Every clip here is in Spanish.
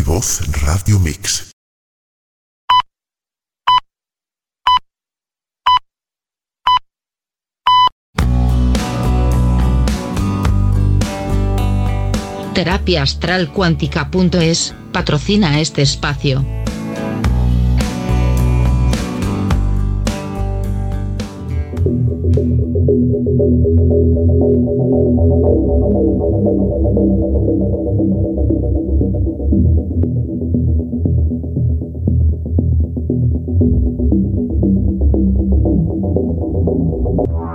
Voz Radio Mix. Terapia Astral Cuántica.es patrocina este espacio.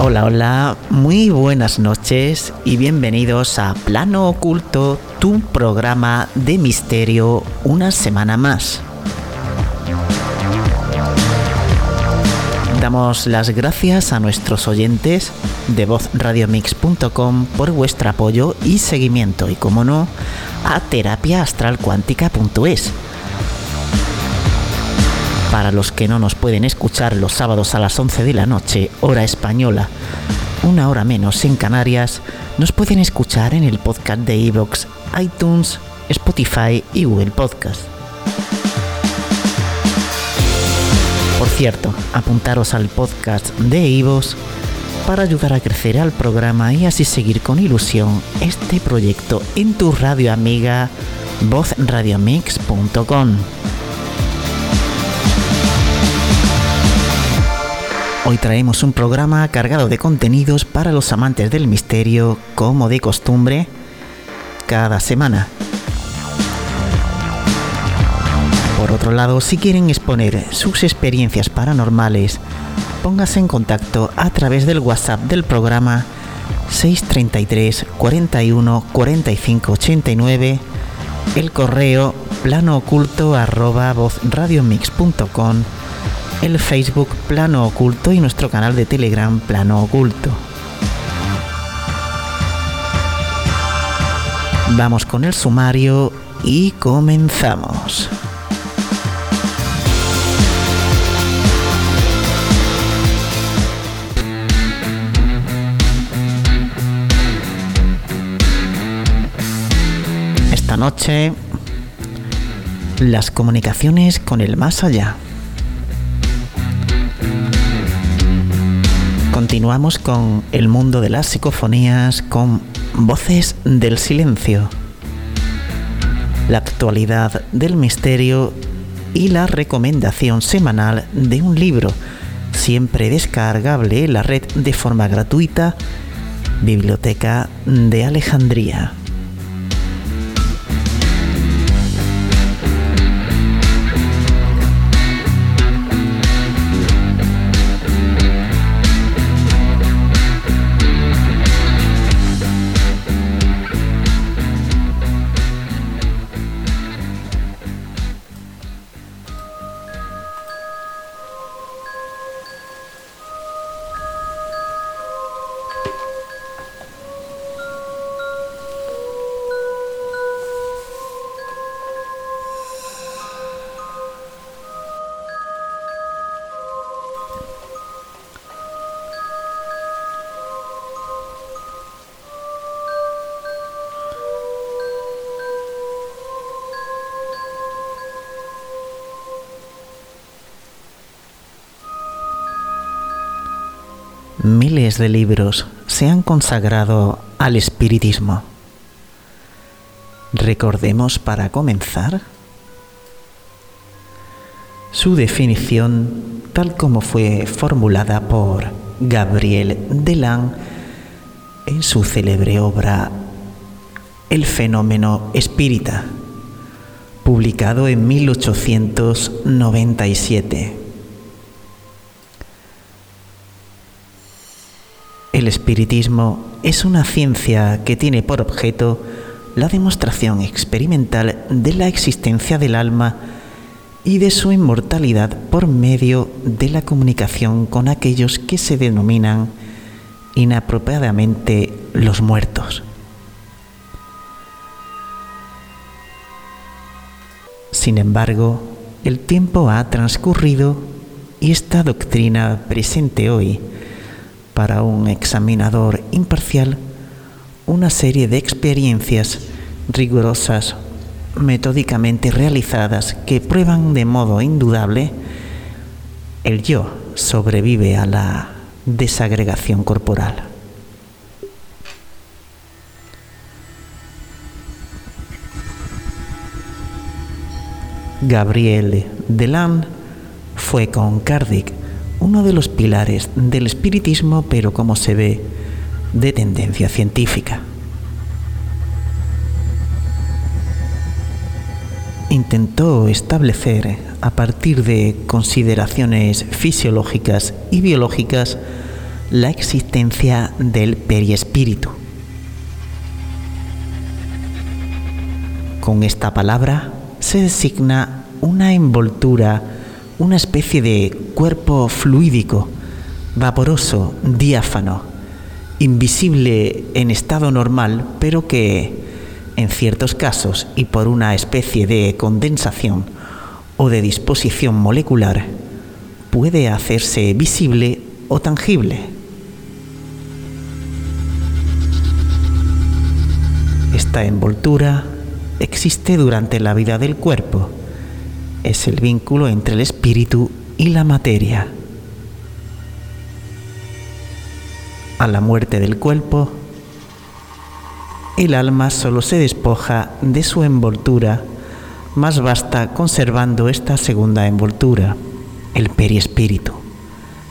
Hola, hola, muy buenas noches y bienvenidos a Plano Oculto, tu programa de misterio una semana más. Damos las gracias a nuestros oyentes de vozradiomix.com por vuestro apoyo y seguimiento y como no, a terapiaastralcuántica.es para los que no nos pueden escuchar los sábados a las 11 de la noche, hora española, una hora menos en Canarias, nos pueden escuchar en el podcast de Evox, iTunes, Spotify y Google Podcast. Por cierto, apuntaros al podcast de Evox para ayudar a crecer al programa y así seguir con ilusión este proyecto en tu radio amiga vozradiomix.com. Hoy traemos un programa cargado de contenidos para los amantes del misterio, como de costumbre, cada semana. Por otro lado, si quieren exponer sus experiencias paranormales, póngase en contacto a través del WhatsApp del programa 633 41 45 89, el correo plano oculto arroba vozradiomix.com el Facebook Plano Oculto y nuestro canal de Telegram Plano Oculto. Vamos con el sumario y comenzamos. Esta noche, las comunicaciones con el más allá. Continuamos con el mundo de las psicofonías con Voces del Silencio, la actualidad del misterio y la recomendación semanal de un libro, siempre descargable en la red de forma gratuita, Biblioteca de Alejandría. De libros se han consagrado al espiritismo. Recordemos para comenzar su definición tal como fue formulada por Gabriel Delan en su célebre obra El fenómeno espírita, publicado en 1897. Espiritismo es una ciencia que tiene por objeto la demostración experimental de la existencia del alma y de su inmortalidad por medio de la comunicación con aquellos que se denominan inapropiadamente los muertos. Sin embargo, el tiempo ha transcurrido y esta doctrina presente hoy para un examinador imparcial una serie de experiencias rigurosas, metódicamente realizadas que prueban de modo indudable el yo sobrevive a la desagregación corporal. Gabriel Delan fue con Kardec uno de los pilares del espiritismo, pero como se ve, de tendencia científica. Intentó establecer, a partir de consideraciones fisiológicas y biológicas, la existencia del periespíritu. Con esta palabra se designa una envoltura una especie de cuerpo fluídico, vaporoso, diáfano, invisible en estado normal, pero que en ciertos casos y por una especie de condensación o de disposición molecular puede hacerse visible o tangible. Esta envoltura existe durante la vida del cuerpo es el vínculo entre el espíritu y la materia. A la muerte del cuerpo, el alma solo se despoja de su envoltura más vasta conservando esta segunda envoltura, el periespíritu,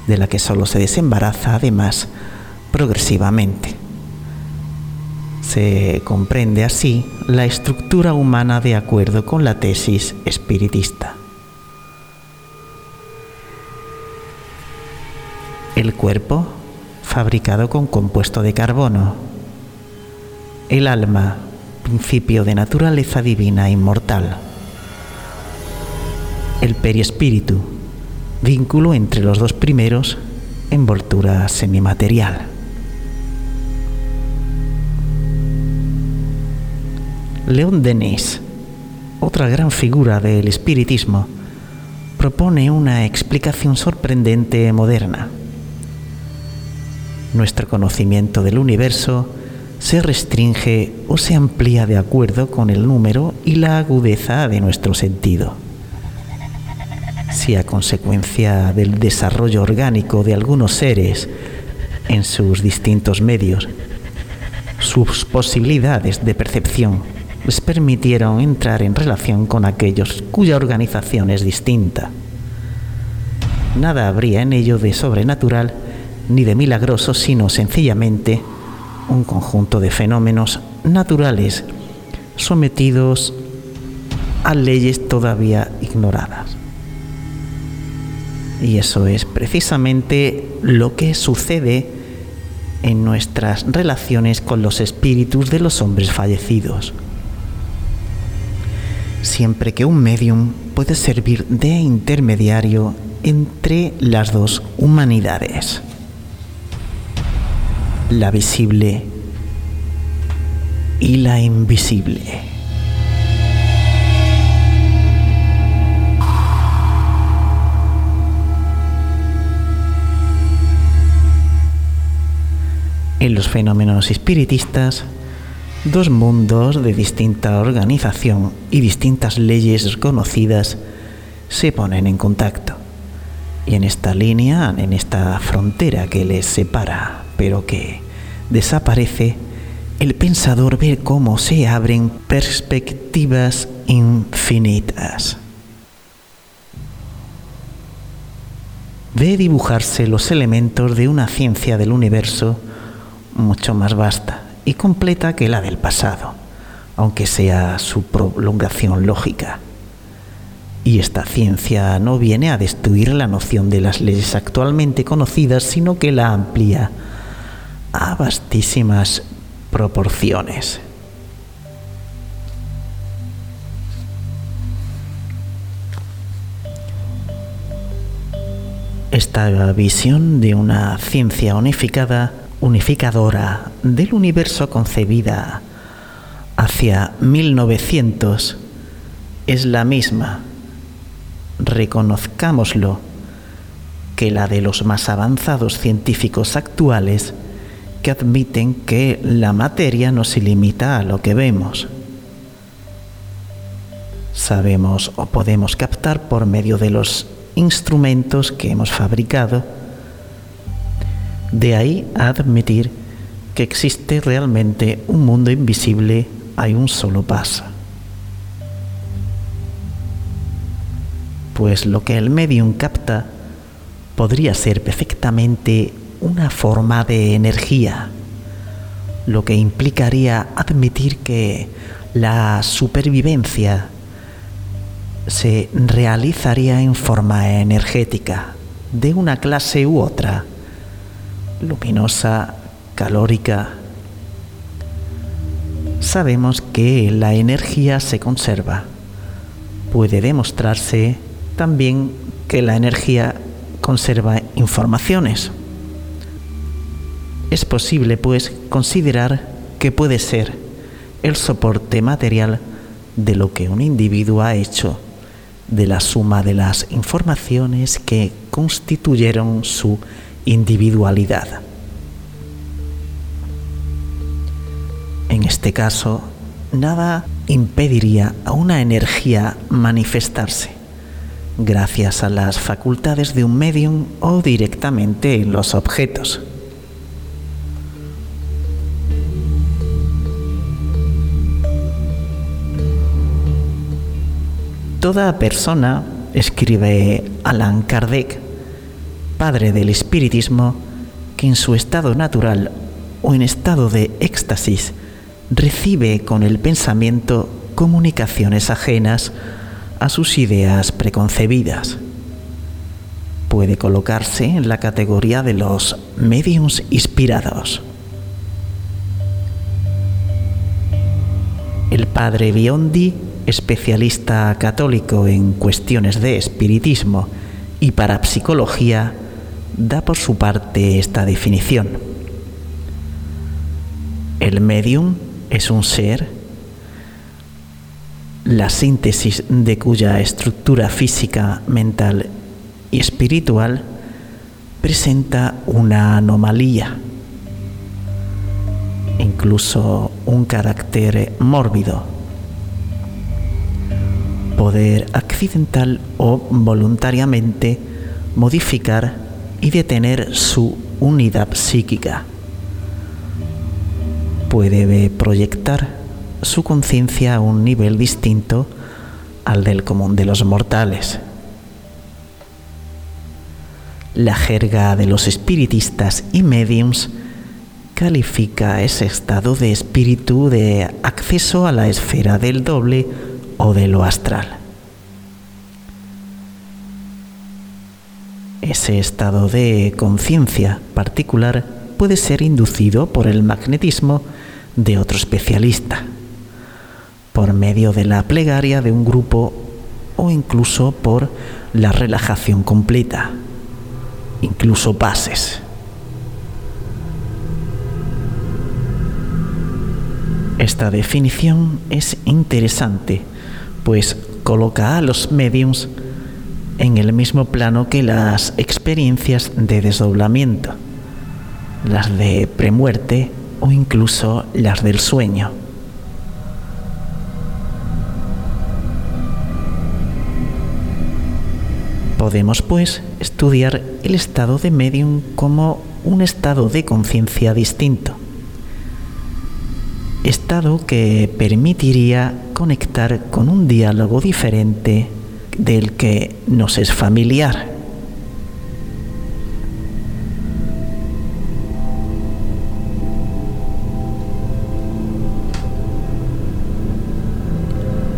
de la que solo se desembaraza además progresivamente. Se comprende así la estructura humana de acuerdo con la tesis espiritista. El cuerpo, fabricado con compuesto de carbono. El alma, principio de naturaleza divina inmortal. El periespíritu, vínculo entre los dos primeros, envoltura semimaterial. León Denis, otra gran figura del espiritismo, propone una explicación sorprendente moderna. Nuestro conocimiento del universo se restringe o se amplía de acuerdo con el número y la agudeza de nuestro sentido. Si a consecuencia del desarrollo orgánico de algunos seres en sus distintos medios, sus posibilidades de percepción les permitieron entrar en relación con aquellos cuya organización es distinta. Nada habría en ello de sobrenatural ni de milagroso, sino sencillamente un conjunto de fenómenos naturales sometidos a leyes todavía ignoradas. Y eso es precisamente lo que sucede en nuestras relaciones con los espíritus de los hombres fallecidos siempre que un medium puede servir de intermediario entre las dos humanidades, la visible y la invisible. En los fenómenos espiritistas, dos mundos de distinta organización y distintas leyes conocidas se ponen en contacto. Y en esta línea, en esta frontera que les separa, pero que desaparece, el pensador ve cómo se abren perspectivas infinitas. Ve dibujarse los elementos de una ciencia del universo mucho más vasta y completa que la del pasado, aunque sea su prolongación lógica. Y esta ciencia no viene a destruir la noción de las leyes actualmente conocidas, sino que la amplía, a vastísimas proporciones. Esta visión de una ciencia unificada, unificadora del universo concebida hacia 1900 es la misma, reconozcámoslo, que la de los más avanzados científicos actuales que admiten que la materia no se limita a lo que vemos. Sabemos o podemos captar por medio de los instrumentos que hemos fabricado. De ahí a admitir que existe realmente un mundo invisible hay un solo paso. Pues lo que el medium capta podría ser perfectamente una forma de energía, lo que implicaría admitir que la supervivencia se realizaría en forma energética, de una clase u otra, luminosa, calórica. Sabemos que la energía se conserva. Puede demostrarse también que la energía conserva informaciones. Es posible, pues, considerar que puede ser el soporte material de lo que un individuo ha hecho de la suma de las informaciones que constituyeron su individualidad. En este caso, nada impediría a una energía manifestarse gracias a las facultades de un medium o directamente en los objetos. Toda persona, escribe Alan Kardec, padre del espiritismo, que en su estado natural o en estado de éxtasis recibe con el pensamiento comunicaciones ajenas a sus ideas preconcebidas. Puede colocarse en la categoría de los mediums inspirados. El padre Biondi especialista católico en cuestiones de espiritismo y parapsicología, da por su parte esta definición. El medium es un ser, la síntesis de cuya estructura física, mental y espiritual presenta una anomalía, incluso un carácter mórbido poder accidental o voluntariamente modificar y detener su unidad psíquica. Puede proyectar su conciencia a un nivel distinto al del común de los mortales. La jerga de los espiritistas y mediums califica ese estado de espíritu de acceso a la esfera del doble o de lo astral. Ese estado de conciencia particular puede ser inducido por el magnetismo de otro especialista, por medio de la plegaria de un grupo o incluso por la relajación completa, incluso pases. Esta definición es interesante pues coloca a los mediums en el mismo plano que las experiencias de desdoblamiento, las de premuerte o incluso las del sueño. Podemos pues estudiar el estado de medium como un estado de conciencia distinto estado que permitiría conectar con un diálogo diferente del que nos es familiar.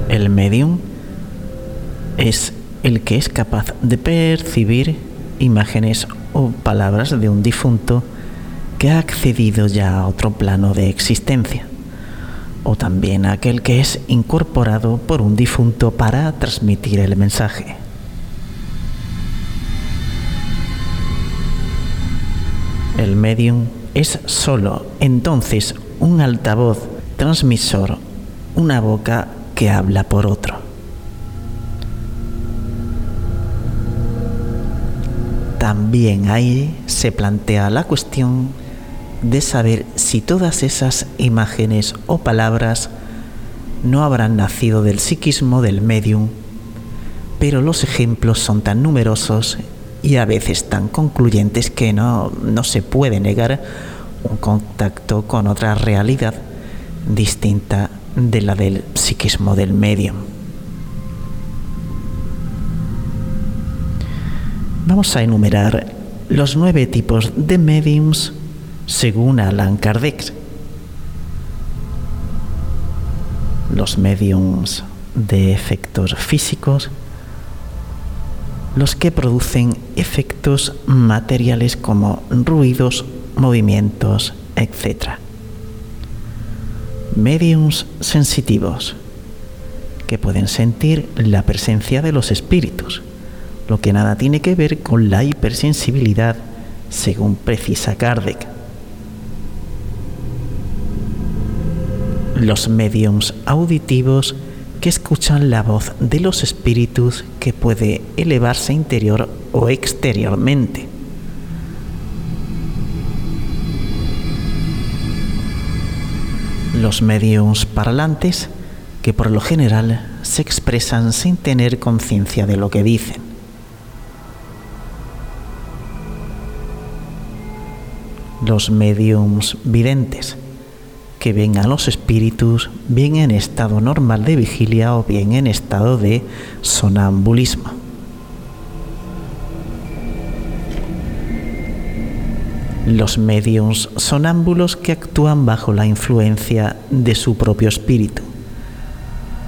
El medium es el que es capaz de percibir imágenes o palabras de un difunto que ha accedido ya a otro plano de existencia, o también aquel que es incorporado por un difunto para transmitir el mensaje. El medium es solo entonces un altavoz transmisor, una boca que habla por otro. También ahí se plantea la cuestión de saber si todas esas imágenes o palabras no habrán nacido del psiquismo del medium, pero los ejemplos son tan numerosos y a veces tan concluyentes que no, no se puede negar un contacto con otra realidad distinta de la del psiquismo del medium. Vamos a enumerar los nueve tipos de mediums según Alan Kardec. Los mediums de efectos físicos, los que producen efectos materiales como ruidos, movimientos, etc. Mediums sensitivos, que pueden sentir la presencia de los espíritus, lo que nada tiene que ver con la hipersensibilidad, según precisa Kardec. Los mediums auditivos que escuchan la voz de los espíritus que puede elevarse interior o exteriormente. Los mediums parlantes que por lo general se expresan sin tener conciencia de lo que dicen. Los mediums videntes que ven a los espíritus bien en estado normal de vigilia o bien en estado de sonambulismo. Los mediums sonámbulos que actúan bajo la influencia de su propio espíritu,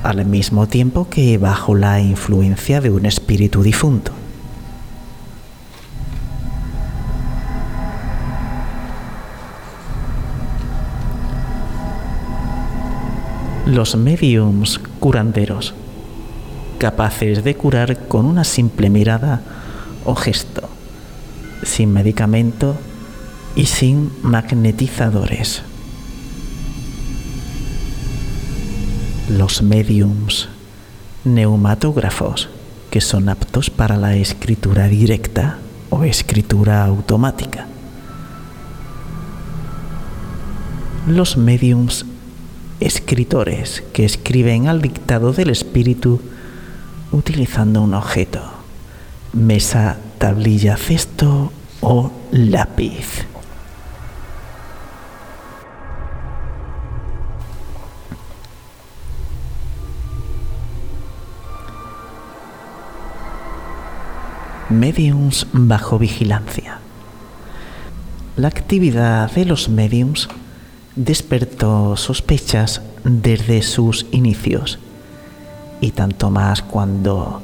al mismo tiempo que bajo la influencia de un espíritu difunto. Los mediums curanderos, capaces de curar con una simple mirada o gesto, sin medicamento y sin magnetizadores. Los mediums neumatógrafos, que son aptos para la escritura directa o escritura automática. Los mediums escritores que escriben al dictado del espíritu utilizando un objeto, mesa, tablilla, cesto o lápiz. Mediums bajo vigilancia. La actividad de los mediums despertó sospechas desde sus inicios, y tanto más cuando,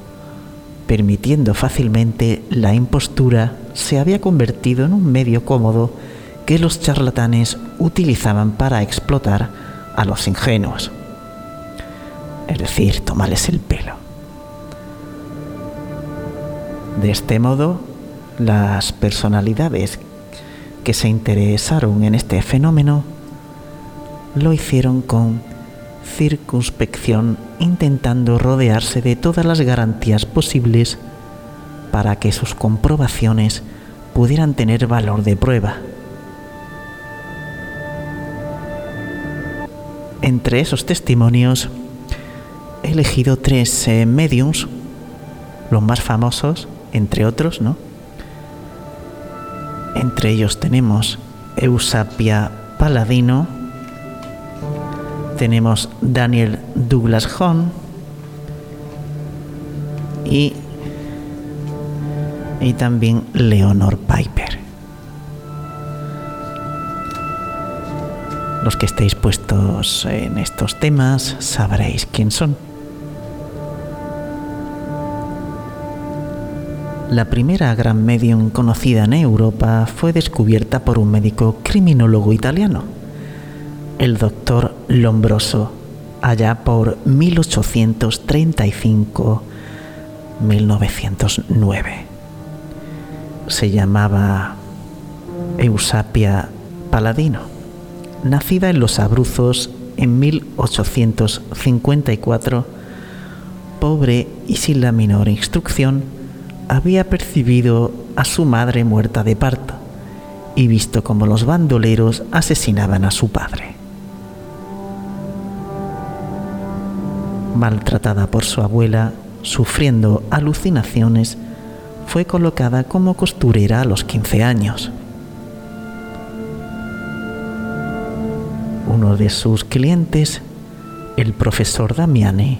permitiendo fácilmente la impostura, se había convertido en un medio cómodo que los charlatanes utilizaban para explotar a los ingenuos, es decir, tomarles el pelo. De este modo, las personalidades que se interesaron en este fenómeno lo hicieron con circunspección, intentando rodearse de todas las garantías posibles para que sus comprobaciones pudieran tener valor de prueba. Entre esos testimonios he elegido tres eh, mediums, los más famosos, entre otros, ¿no? Entre ellos tenemos Eusapia Paladino, tenemos Daniel Douglas Hahn y, y también Leonor Piper. Los que estéis puestos en estos temas sabréis quién son. La primera gran medium conocida en Europa fue descubierta por un médico criminólogo italiano, el doctor Lombroso, allá por 1835-1909. Se llamaba Eusapia Paladino, nacida en Los Abruzos en 1854, pobre y sin la menor instrucción, había percibido a su madre muerta de parto y visto cómo los bandoleros asesinaban a su padre. Maltratada por su abuela, sufriendo alucinaciones, fue colocada como costurera a los 15 años. Uno de sus clientes, el profesor Damiani,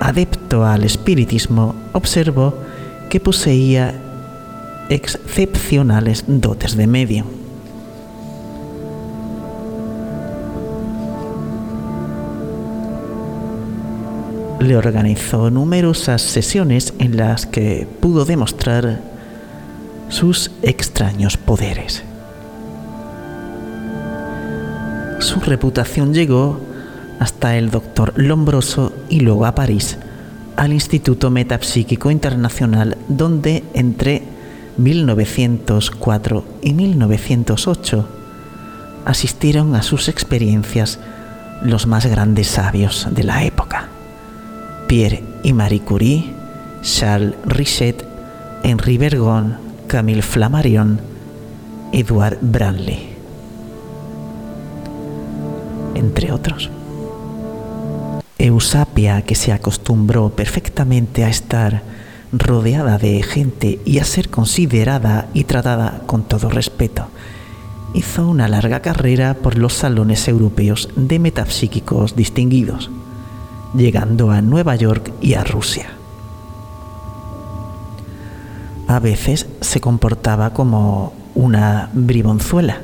adepto al espiritismo, observó que poseía excepcionales dotes de medio. Le organizó numerosas sesiones en las que pudo demostrar sus extraños poderes. Su reputación llegó hasta el doctor Lombroso y luego a París, al Instituto Metapsíquico Internacional, donde entre 1904 y 1908 asistieron a sus experiencias los más grandes sabios de la época. Pierre y Marie Curie, Charles Richet, Henri Bergon, Camille Flammarion, Edward Branly entre otros. Eusapia, que se acostumbró perfectamente a estar rodeada de gente y a ser considerada y tratada con todo respeto, hizo una larga carrera por los salones europeos de metapsíquicos distinguidos, llegando a Nueva York y a Rusia. A veces se comportaba como una bribonzuela,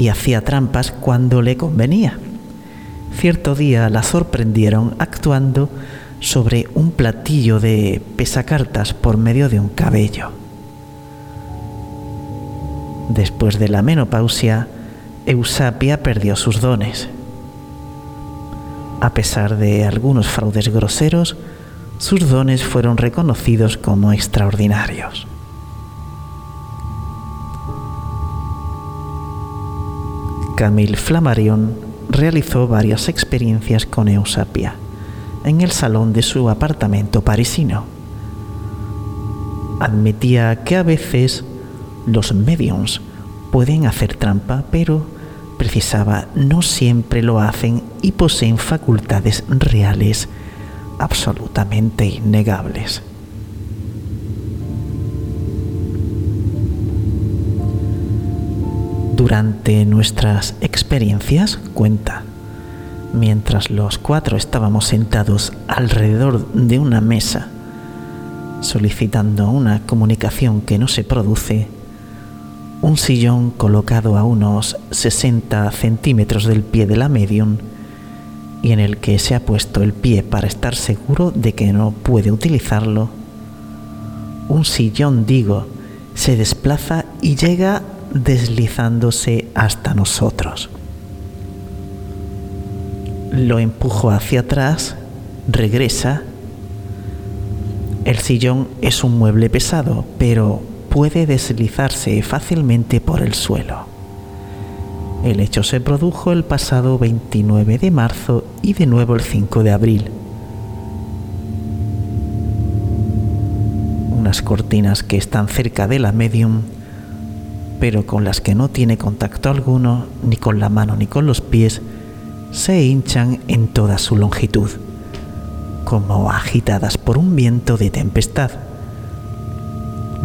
y hacía trampas cuando le convenía. Cierto día la sorprendieron actuando sobre un platillo de pesacartas por medio de un cabello. Después de la menopausia, Eusapia perdió sus dones. A pesar de algunos fraudes groseros, sus dones fueron reconocidos como extraordinarios. Camille Flammarion realizó varias experiencias con Eusapia en el salón de su apartamento parisino. Admitía que a veces los mediums pueden hacer trampa, pero precisaba no siempre lo hacen y poseen facultades reales absolutamente innegables. Durante nuestras experiencias, cuenta, mientras los cuatro estábamos sentados alrededor de una mesa, solicitando una comunicación que no se produce, un sillón colocado a unos 60 centímetros del pie de la medium y en el que se ha puesto el pie para estar seguro de que no puede utilizarlo, un sillón, digo, se desplaza y llega deslizándose hasta nosotros. Lo empujo hacia atrás, regresa. El sillón es un mueble pesado, pero puede deslizarse fácilmente por el suelo. El hecho se produjo el pasado 29 de marzo y de nuevo el 5 de abril. Unas cortinas que están cerca de la medium pero con las que no tiene contacto alguno, ni con la mano ni con los pies, se hinchan en toda su longitud, como agitadas por un viento de tempestad.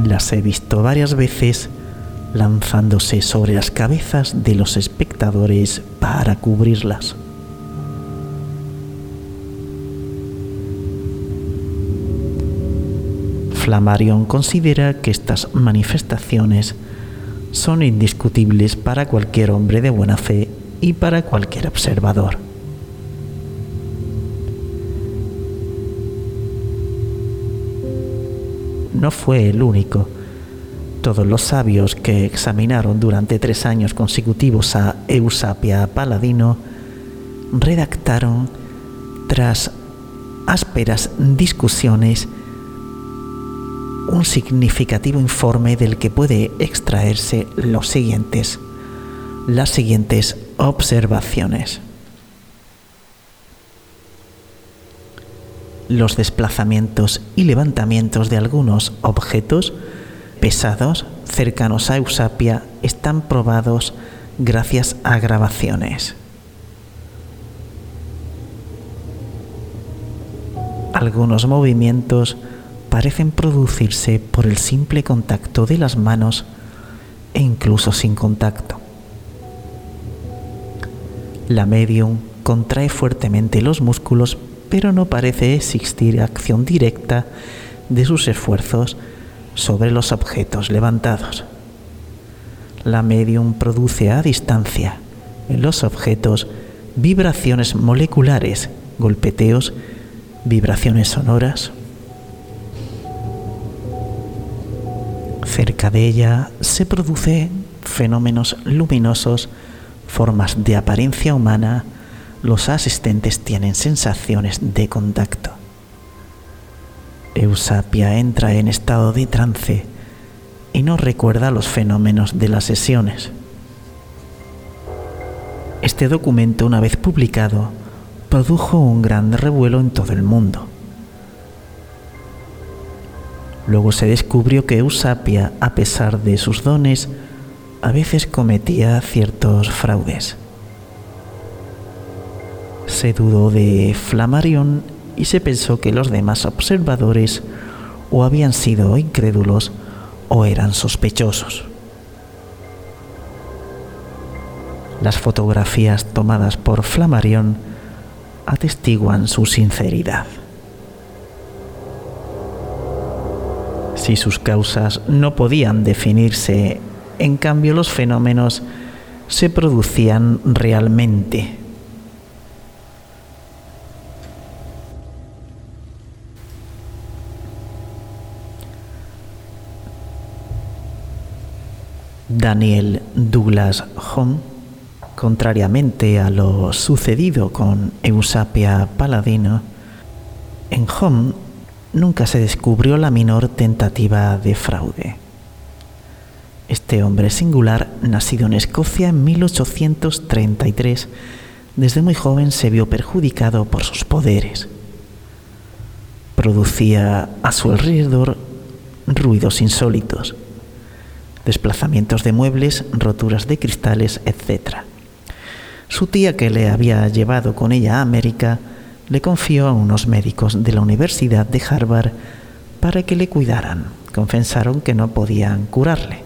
Las he visto varias veces lanzándose sobre las cabezas de los espectadores para cubrirlas. Flammarion considera que estas manifestaciones son indiscutibles para cualquier hombre de buena fe y para cualquier observador. no fue el único. Todos los sabios que examinaron durante tres años consecutivos a Eusapia Paladino redactaron, tras ásperas discusiones, un significativo informe del que puede extraerse los siguientes, las siguientes observaciones. Los desplazamientos y levantamientos de algunos objetos pesados cercanos a Eusapia están probados gracias a grabaciones. Algunos movimientos parecen producirse por el simple contacto de las manos e incluso sin contacto. La medium contrae fuertemente los músculos, pero no parece existir acción directa de sus esfuerzos sobre los objetos levantados. La medium produce a distancia en los objetos vibraciones moleculares, golpeteos, vibraciones sonoras, Cerca de ella se producen fenómenos luminosos, formas de apariencia humana, los asistentes tienen sensaciones de contacto. Eusapia entra en estado de trance y no recuerda los fenómenos de las sesiones. Este documento, una vez publicado, produjo un gran revuelo en todo el mundo. Luego se descubrió que Eusapia, a pesar de sus dones, a veces cometía ciertos fraudes. Se dudó de Flammarion y se pensó que los demás observadores o habían sido incrédulos o eran sospechosos. Las fotografías tomadas por Flammarion atestiguan su sinceridad. si sus causas no podían definirse, en cambio los fenómenos se producían realmente. Daniel Douglas Home, contrariamente a lo sucedido con Eusapia Paladino, en Home nunca se descubrió la menor tentativa de fraude. Este hombre singular, nacido en Escocia en 1833, desde muy joven se vio perjudicado por sus poderes. Producía a su alrededor ruidos insólitos, desplazamientos de muebles, roturas de cristales, etc. Su tía que le había llevado con ella a América le confió a unos médicos de la Universidad de Harvard para que le cuidaran. Confesaron que no podían curarle.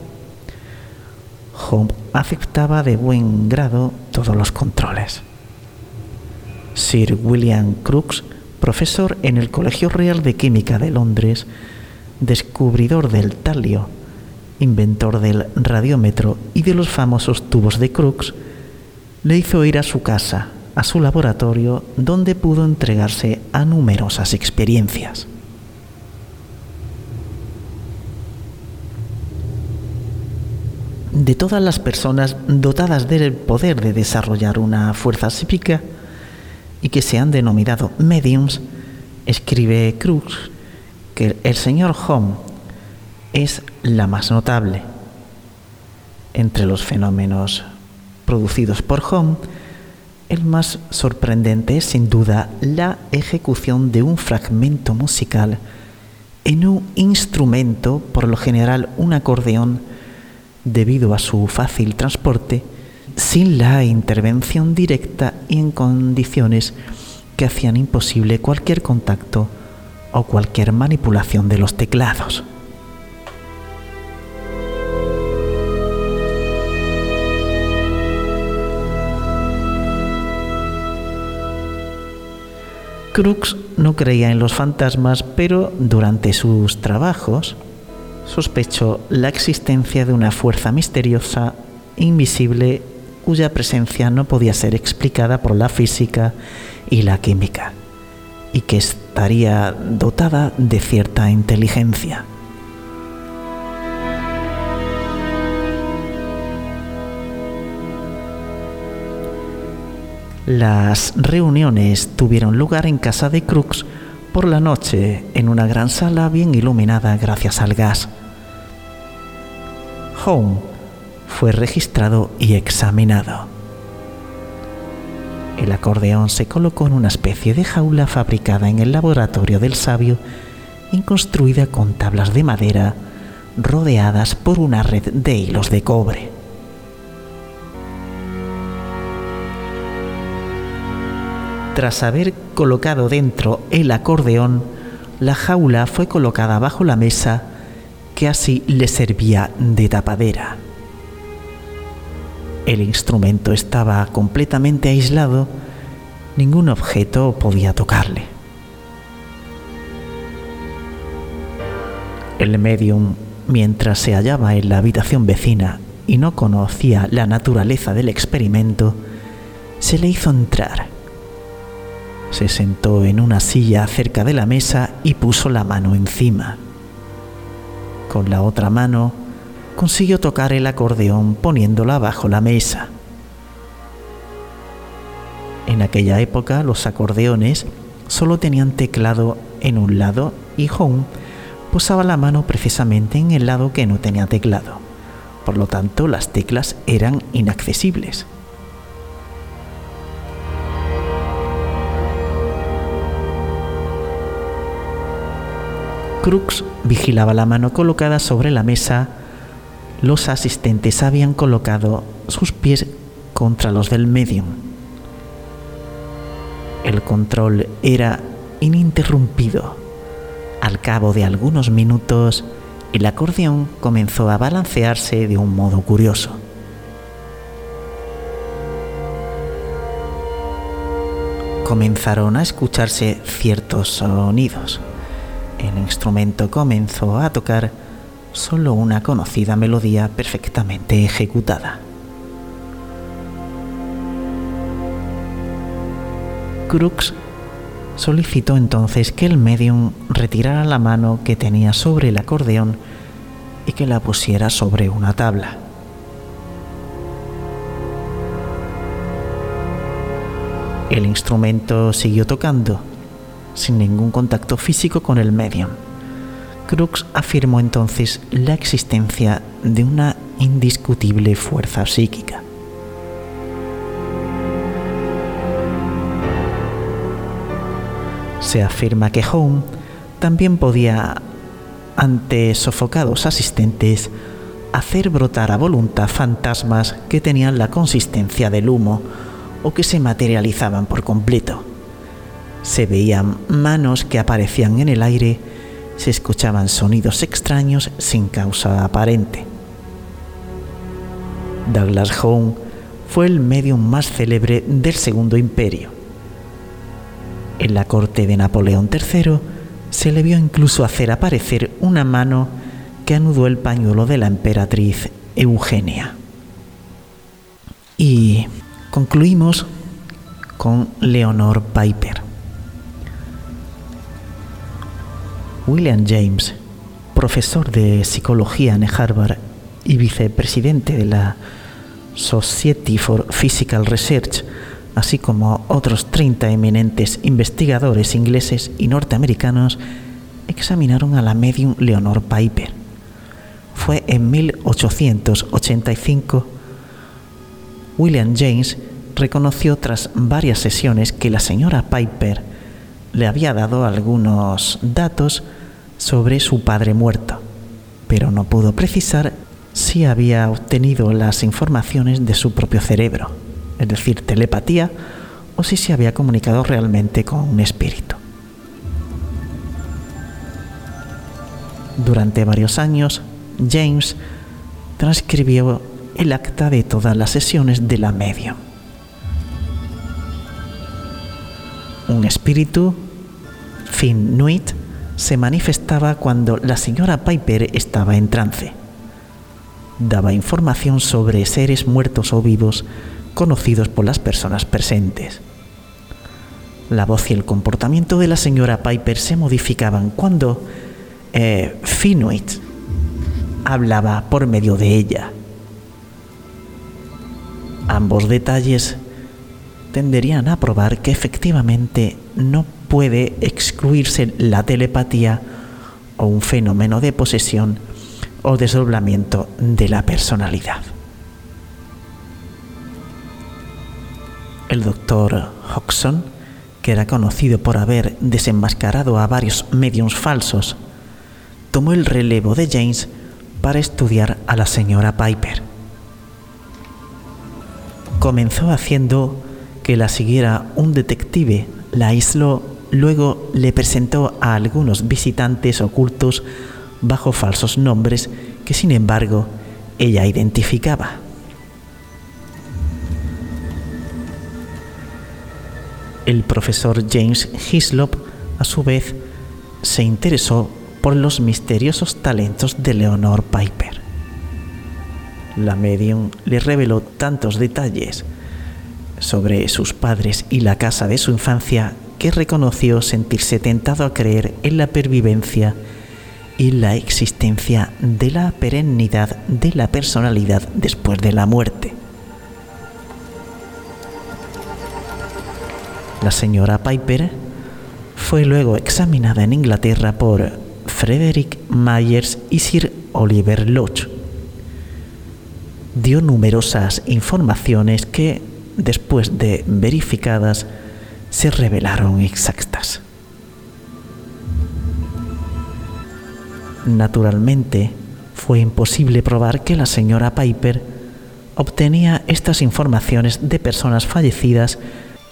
Home aceptaba de buen grado todos los controles. Sir William Crookes, profesor en el Colegio Real de Química de Londres, descubridor del talio, inventor del radiómetro y de los famosos tubos de Crookes, le hizo ir a su casa a su laboratorio donde pudo entregarse a numerosas experiencias. De todas las personas dotadas del poder de desarrollar una fuerza psíquica y que se han denominado mediums, escribe Cruz que el señor Home es la más notable. Entre los fenómenos producidos por Home el más sorprendente es sin duda la ejecución de un fragmento musical en un instrumento, por lo general un acordeón, debido a su fácil transporte, sin la intervención directa y en condiciones que hacían imposible cualquier contacto o cualquier manipulación de los teclados. Crux no creía en los fantasmas, pero durante sus trabajos sospechó la existencia de una fuerza misteriosa, invisible, cuya presencia no podía ser explicada por la física y la química, y que estaría dotada de cierta inteligencia. Las reuniones tuvieron lugar en casa de Crux por la noche en una gran sala bien iluminada gracias al gas. Home fue registrado y examinado. El acordeón se colocó en una especie de jaula fabricada en el laboratorio del sabio y construida con tablas de madera rodeadas por una red de hilos de cobre. Tras haber colocado dentro el acordeón, la jaula fue colocada bajo la mesa que así le servía de tapadera. El instrumento estaba completamente aislado, ningún objeto podía tocarle. El medium, mientras se hallaba en la habitación vecina y no conocía la naturaleza del experimento, se le hizo entrar se sentó en una silla cerca de la mesa y puso la mano encima. Con la otra mano consiguió tocar el acordeón poniéndola bajo la mesa. En aquella época los acordeones solo tenían teclado en un lado y Home posaba la mano precisamente en el lado que no tenía teclado. Por lo tanto, las teclas eran inaccesibles. Crux vigilaba la mano colocada sobre la mesa. Los asistentes habían colocado sus pies contra los del medium. El control era ininterrumpido. Al cabo de algunos minutos, el acordeón comenzó a balancearse de un modo curioso. Comenzaron a escucharse ciertos sonidos el instrumento comenzó a tocar solo una conocida melodía perfectamente ejecutada. Crux solicitó entonces que el medium retirara la mano que tenía sobre el acordeón y que la pusiera sobre una tabla. El instrumento siguió tocando sin ningún contacto físico con el medium. Crux afirmó entonces la existencia de una indiscutible fuerza psíquica. Se afirma que Home también podía, ante sofocados asistentes, hacer brotar a voluntad fantasmas que tenían la consistencia del humo o que se materializaban por completo. Se veían manos que aparecían en el aire, se escuchaban sonidos extraños sin causa aparente. Douglas Home fue el medium más célebre del Segundo Imperio. En la corte de Napoleón III se le vio incluso hacer aparecer una mano que anudó el pañuelo de la emperatriz Eugenia. Y concluimos con Leonor Piper. William James, profesor de psicología en Harvard y vicepresidente de la Society for Physical Research, así como otros 30 eminentes investigadores ingleses y norteamericanos, examinaron a la medium Leonor Piper. Fue en 1885 William James reconoció tras varias sesiones que la señora Piper le había dado algunos datos sobre su padre muerto, pero no pudo precisar si había obtenido las informaciones de su propio cerebro, es decir, telepatía, o si se había comunicado realmente con un espíritu. Durante varios años, James transcribió el acta de todas las sesiones de la medium. Un espíritu, Finn Nuit, se manifestaba cuando la señora Piper estaba en trance. Daba información sobre seres muertos o vivos conocidos por las personas presentes. La voz y el comportamiento de la señora Piper se modificaban cuando eh, hablaba por medio de ella. Ambos detalles tenderían a probar que efectivamente no puede excluirse la telepatía o un fenómeno de posesión o desdoblamiento de la personalidad. El doctor Hodgson, que era conocido por haber desenmascarado a varios mediums falsos, tomó el relevo de James para estudiar a la señora Piper. Comenzó haciendo que la siguiera un detective, la aisló, luego le presentó a algunos visitantes ocultos bajo falsos nombres que sin embargo ella identificaba. El profesor James Hislop, a su vez, se interesó por los misteriosos talentos de Leonor Piper. La medium le reveló tantos detalles sobre sus padres y la casa de su infancia que reconoció sentirse tentado a creer en la pervivencia y la existencia de la perennidad de la personalidad después de la muerte. La señora Piper fue luego examinada en Inglaterra por Frederick Myers y Sir Oliver Lodge. Dio numerosas informaciones que, después de verificadas, se revelaron exactas. Naturalmente, fue imposible probar que la señora Piper obtenía estas informaciones de personas fallecidas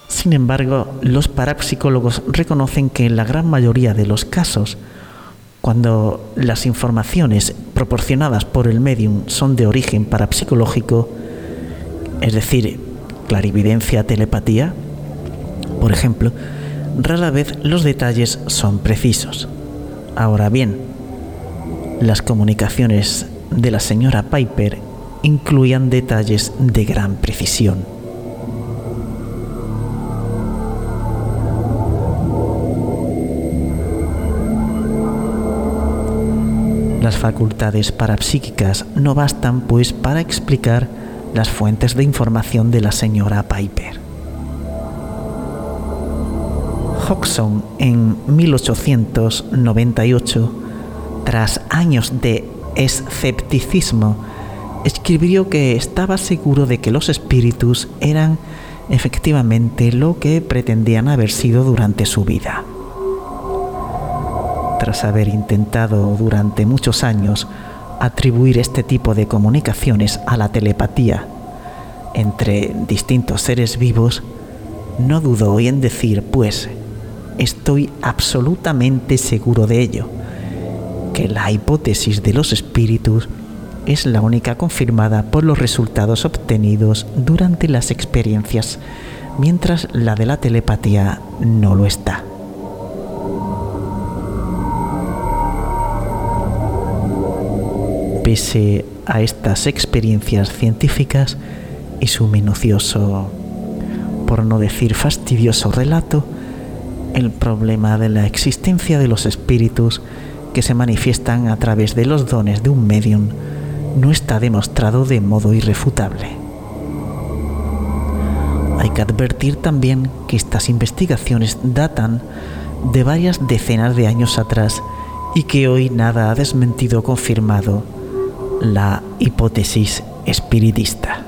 sin embargo, los parapsicólogos reconocen que en la gran mayoría de los casos, cuando las informaciones proporcionadas por el medium son de origen parapsicológico, es decir, clarividencia, telepatía, por ejemplo, rara vez los detalles son precisos. Ahora bien, las comunicaciones de la señora Piper incluían detalles de gran precisión. Las facultades parapsíquicas no bastan pues para explicar las fuentes de información de la señora Piper. Hodgson en 1898, tras años de escepticismo, escribió que estaba seguro de que los espíritus eran efectivamente lo que pretendían haber sido durante su vida. Tras haber intentado durante muchos años atribuir este tipo de comunicaciones a la telepatía entre distintos seres vivos, no dudo hoy en decir, pues, estoy absolutamente seguro de ello, que la hipótesis de los espíritus es la única confirmada por los resultados obtenidos durante las experiencias, mientras la de la telepatía no lo está. Pese a estas experiencias científicas y su minucioso, por no decir fastidioso relato, el problema de la existencia de los espíritus que se manifiestan a través de los dones de un medium no está demostrado de modo irrefutable. Hay que advertir también que estas investigaciones datan de varias decenas de años atrás y que hoy nada ha desmentido o confirmado la hipótesis espiritista.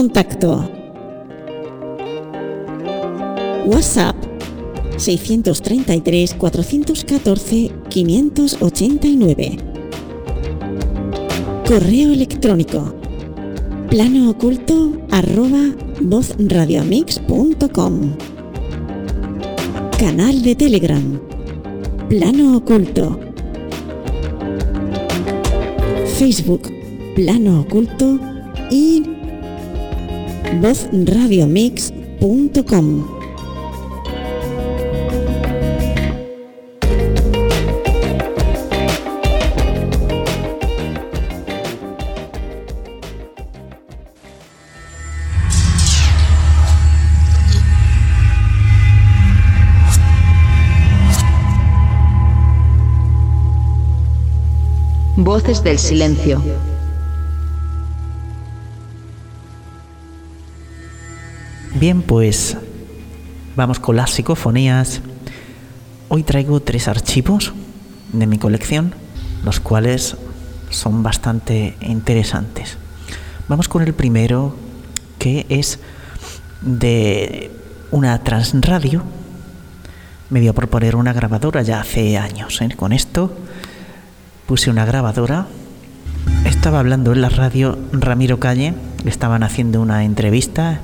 Contacto. WhatsApp 633 414 589. Correo electrónico plano oculto arroba vozradiomix.com Canal de Telegram Plano oculto Facebook plano oculto y vozradiomix.com. Voces del silencio. Bien, pues vamos con las psicofonías. Hoy traigo tres archivos de mi colección, los cuales son bastante interesantes. Vamos con el primero, que es de una transradio. Me dio por poner una grabadora ya hace años. ¿eh? Con esto puse una grabadora. Estaba hablando en la radio Ramiro Calle, le estaban haciendo una entrevista,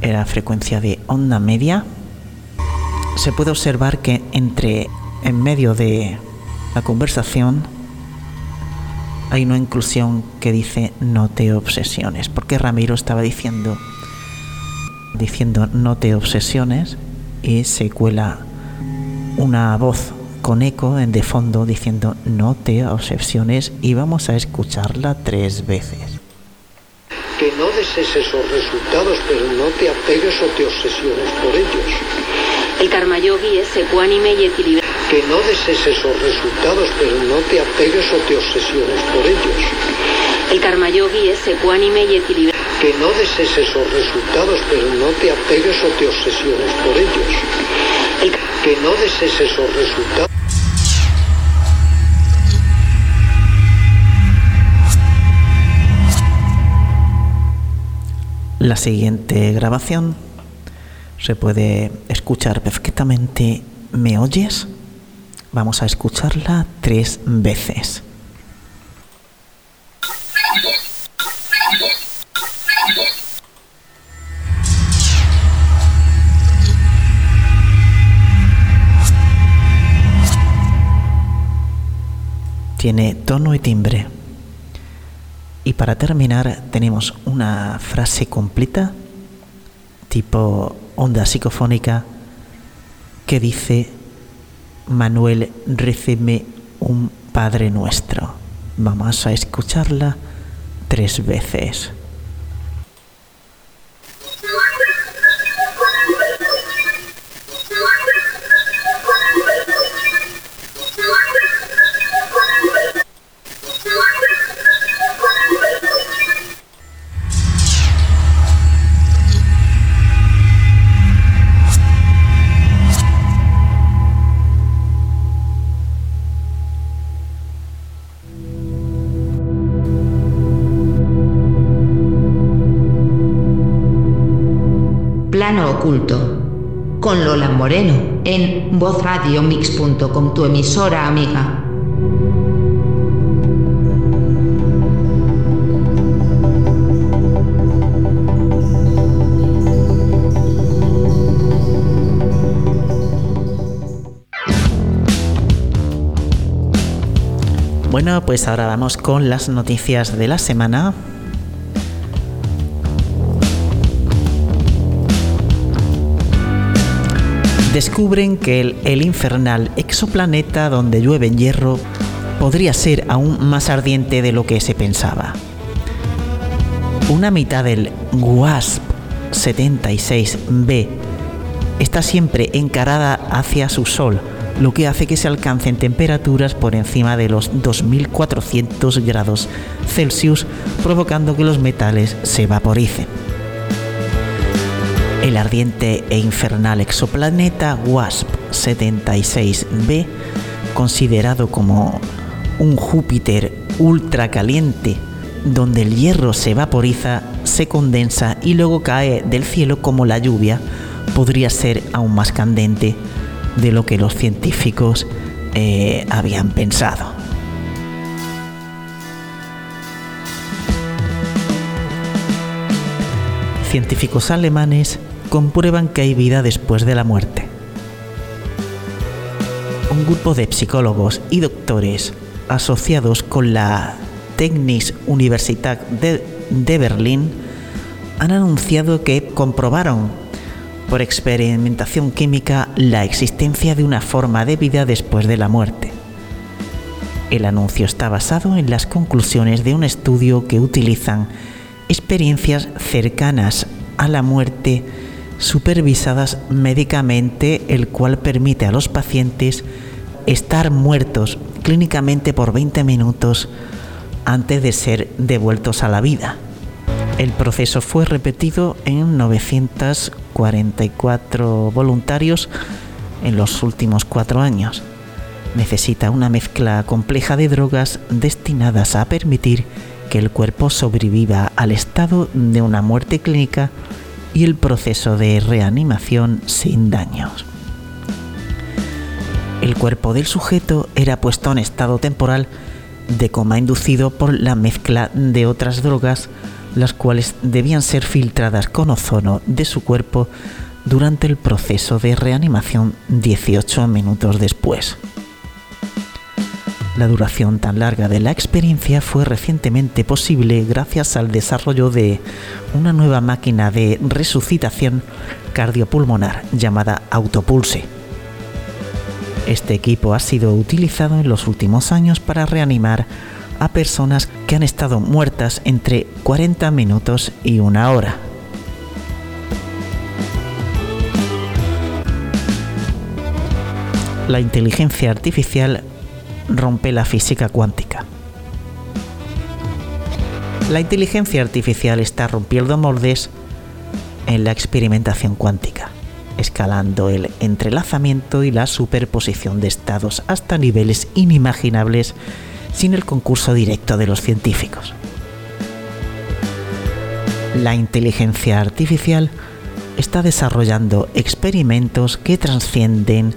era frecuencia de onda media. Se puede observar que entre en medio de la conversación hay una inclusión que dice no te obsesiones, porque Ramiro estaba diciendo diciendo no te obsesiones y se cuela una voz con eco en de fondo diciendo no te obsesiones y vamos a escucharla tres veces. Desees esos resultados, pero no te apegues o te obsesiones por ellos. El karma yogi es ecuánime y equilibrado. Que no desees esos resultados, pero no te apegues o te obsesiones por ellos. El karma yogi es ecuánime y equilibrado. Que no desees esos resultados, pero no te apegues o te obsesiones por ellos. El, Que no desees esos resultados. La siguiente grabación se puede escuchar perfectamente. ¿Me oyes? Vamos a escucharla tres veces. Tiene tono y timbre. Y para terminar tenemos una frase completa, tipo onda psicofónica, que dice, Manuel, receme un Padre Nuestro. Vamos a escucharla tres veces. Oculto. Con Lola Moreno, en vozradiomix.com, tu emisora amiga. Bueno, pues ahora vamos con las noticias de la semana. Descubren que el, infernal exoplaneta donde llueve hierro podría ser aún más ardiente de lo que se pensaba. Una mitad del WASP 76b está siempre encarada hacia su Sol, lo que hace que se alcancen temperaturas por encima de los 2400 grados Celsius, provocando que los metales se vaporicen. El ardiente e infernal exoplaneta WASP 76b, considerado como un Júpiter ultracaliente donde el hierro se vaporiza, se condensa y luego cae del cielo como la lluvia, podría ser aún más candente de lo que los científicos eh, habían pensado. Científicos alemanes comprueban que hay vida después de la muerte. Un grupo de psicólogos y doctores asociados con la Technische Universität de, de Berlín han anunciado que comprobaron por experimentación química la existencia de una forma de vida después de la muerte. El anuncio está basado en las conclusiones de un estudio que utilizan experiencias cercanas a la muerte supervisadas médicamente, el cual permite a los pacientes estar muertos clínicamente por 20 minutos antes de ser devueltos a la vida. El proceso fue repetido en 944 voluntarios en los últimos cuatro años. Necesita una mezcla compleja de drogas destinadas a permitir que el cuerpo sobreviva al estado de una muerte clínica y el proceso de reanimación sin daños. El cuerpo del sujeto era puesto en estado temporal de coma inducido por la mezcla de otras drogas las cuales debían ser filtradas con ozono de su cuerpo durante el proceso de reanimación 18 minutos después. La duración tan larga de la experiencia fue recientemente posible gracias al desarrollo de una nueva máquina de resucitación cardiopulmonar llamada Autopulse. Este equipo ha sido utilizado en los últimos años para reanimar a personas que han estado muertas entre 40 minutos y una hora. La inteligencia artificial rompe la física cuántica. La inteligencia artificial está rompiendo moldes en la experimentación cuántica, escalando el entrelazamiento y la superposición de estados hasta niveles inimaginables sin el concurso directo de los científicos. La inteligencia artificial está desarrollando experimentos que trascienden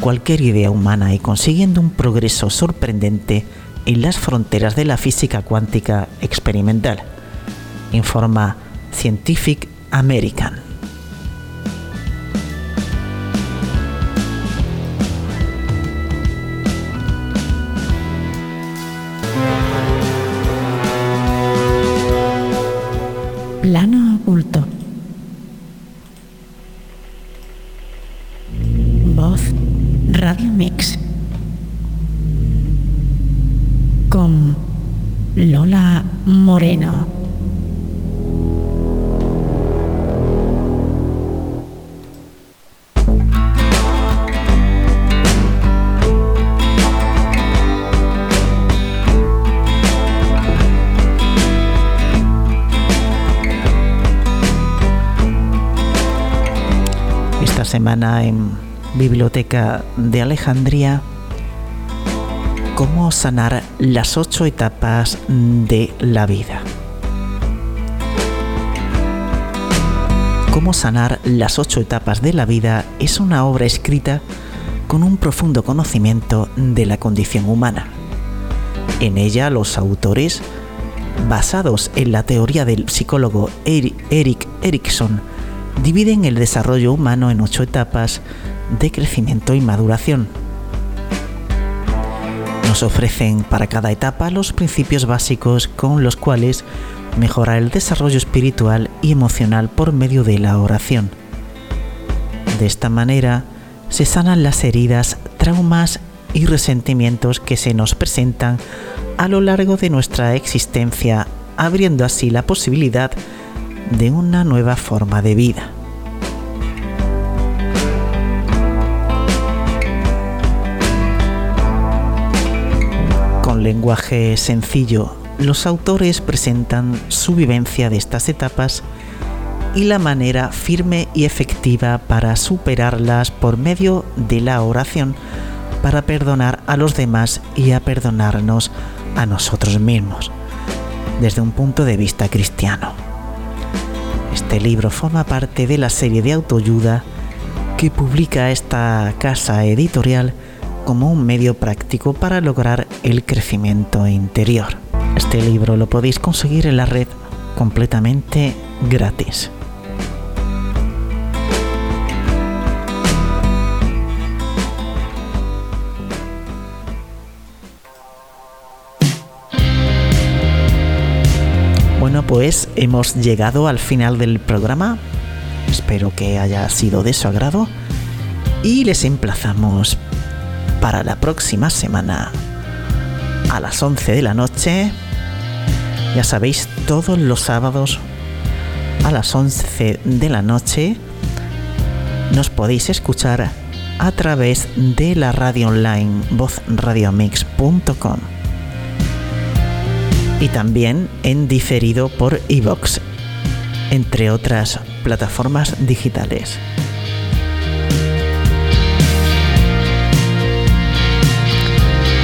cualquier idea humana y consiguiendo un progreso sorprendente en las fronteras de la física cuántica experimental, informa Scientific American. En Biblioteca de Alejandría cómo sanar las ocho etapas de la vida. Cómo sanar las ocho etapas de la vida es una obra escrita con un profundo conocimiento de la condición humana. En ella los autores, basados en la teoría del psicólogo Eric Erikson, dividen el desarrollo humano en ocho etapas de crecimiento y maduración. Nos ofrecen para cada etapa los principios básicos con los cuales mejorar el desarrollo espiritual y emocional por medio de la oración. De esta manera se sanan las heridas, traumas y resentimientos que se nos presentan a lo largo de nuestra existencia, abriendo así la posibilidad de una nueva forma de vida. Con lenguaje sencillo, los autores presentan su vivencia de estas etapas y la manera firme y efectiva para superarlas por medio de la oración para perdonar a los demás y a perdonarnos a nosotros mismos, desde un punto de vista cristiano. Este libro forma parte de la serie de autoayuda que publica esta casa editorial como un medio práctico para lograr el crecimiento interior. Este libro lo podéis conseguir en la red completamente gratis. Pues hemos llegado al final del programa. Espero que haya sido de su agrado. Y les emplazamos para la próxima semana a las 11 de la noche. Ya sabéis, todos los sábados a las 11 de la noche nos podéis escuchar a través de la radio online vozradiomix.com y también en diferido por iVox, entre otras plataformas digitales.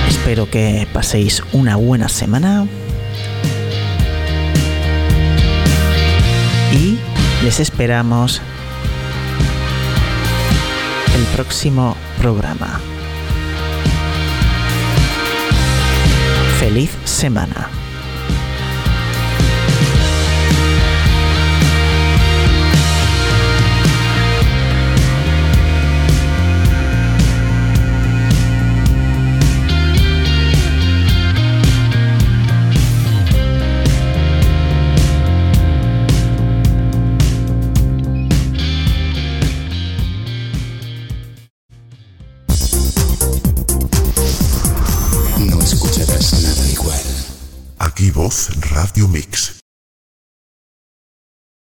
Espero que paséis una buena semana y les esperamos el próximo programa. Feliz semana.